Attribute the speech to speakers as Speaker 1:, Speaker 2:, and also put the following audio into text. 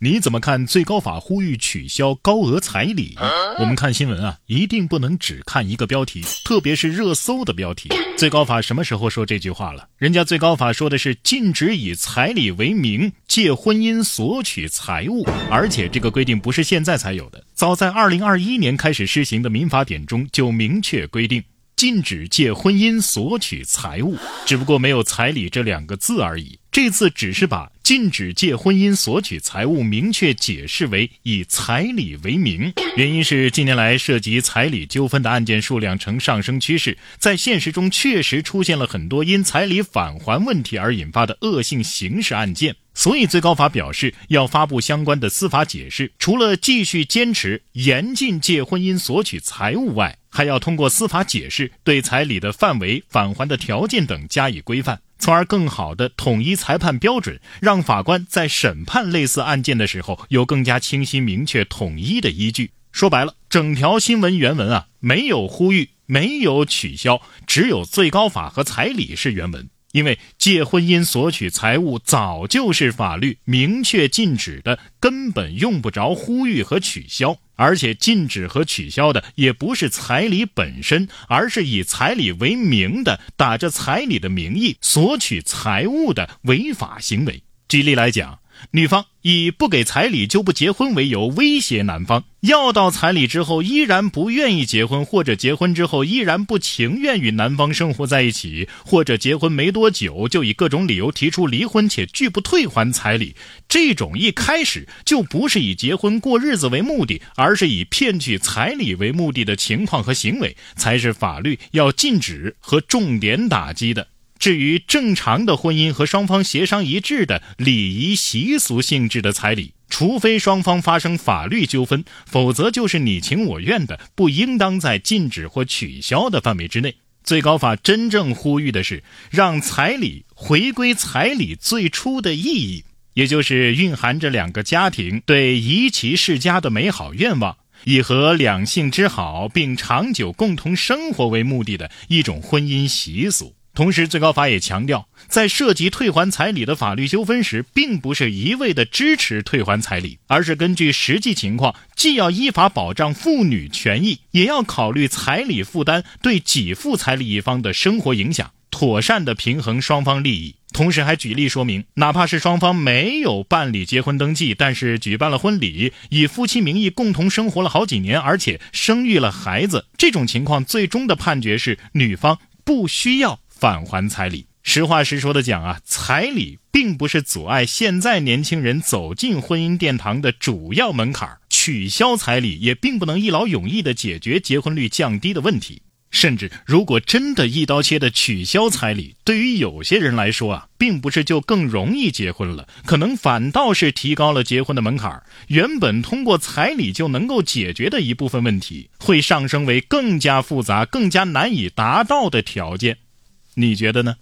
Speaker 1: 你怎么看最高法呼吁取消高额彩礼？我们看新闻啊，一定不能只看一个标题，特别是热搜的标题。最高法什么时候说这句话了？人家最高法说的是禁止以彩礼为名借婚姻索取财物，而且这个规定不是现在才有的，早在二零二一年开始施行的民法典中就明确规定。禁止借婚姻索取财物，只不过没有彩礼这两个字而已。这次只是把禁止借婚姻索取财物明确解释为以彩礼为名。原因是近年来涉及彩礼纠纷的案件数量呈上升趋势，在现实中确实出现了很多因彩礼返还问题而引发的恶性刑事案件。所以，最高法表示要发布相关的司法解释，除了继续坚持严禁借婚姻索取财物外，还要通过司法解释对彩礼的范围、返还的条件等加以规范，从而更好的统一裁判标准，让法官在审判类似案件的时候有更加清晰、明确、统一的依据。说白了，整条新闻原文啊，没有呼吁，没有取消，只有最高法和彩礼是原文。因为借婚姻索取财物早就是法律明确禁止的，根本用不着呼吁和取消。而且禁止和取消的也不是彩礼本身，而是以彩礼为名的，打着彩礼的名义索取财物的违法行为。举例来讲。女方以不给彩礼就不结婚为由威胁男方，要到彩礼之后依然不愿意结婚，或者结婚之后依然不情愿与男方生活在一起，或者结婚没多久就以各种理由提出离婚且拒不退还彩礼，这种一开始就不是以结婚过日子为目的，而是以骗取彩礼为目的的情况和行为，才是法律要禁止和重点打击的。至于正常的婚姻和双方协商一致的礼仪习俗性质的彩礼，除非双方发生法律纠纷，否则就是你情我愿的，不应当在禁止或取消的范围之内。最高法真正呼吁的是，让彩礼回归彩礼最初的意义，也就是蕴含着两个家庭对宜其世家的美好愿望，以和两性之好并长久共同生活为目的的一种婚姻习俗。同时，最高法也强调，在涉及退还彩礼的法律纠纷时，并不是一味的支持退还彩礼，而是根据实际情况，既要依法保障妇女权益，也要考虑彩礼负担对给付彩礼一方的生活影响，妥善的平衡双方利益。同时，还举例说明，哪怕是双方没有办理结婚登记，但是举办了婚礼，以夫妻名义共同生活了好几年，而且生育了孩子，这种情况，最终的判决是女方不需要。返还彩礼，实话实说的讲啊，彩礼并不是阻碍现在年轻人走进婚姻殿堂的主要门槛取消彩礼也并不能一劳永逸的解决结婚率降低的问题。甚至，如果真的一刀切的取消彩礼，对于有些人来说啊，并不是就更容易结婚了，可能反倒是提高了结婚的门槛原本通过彩礼就能够解决的一部分问题，会上升为更加复杂、更加难以达到的条件。你觉得呢？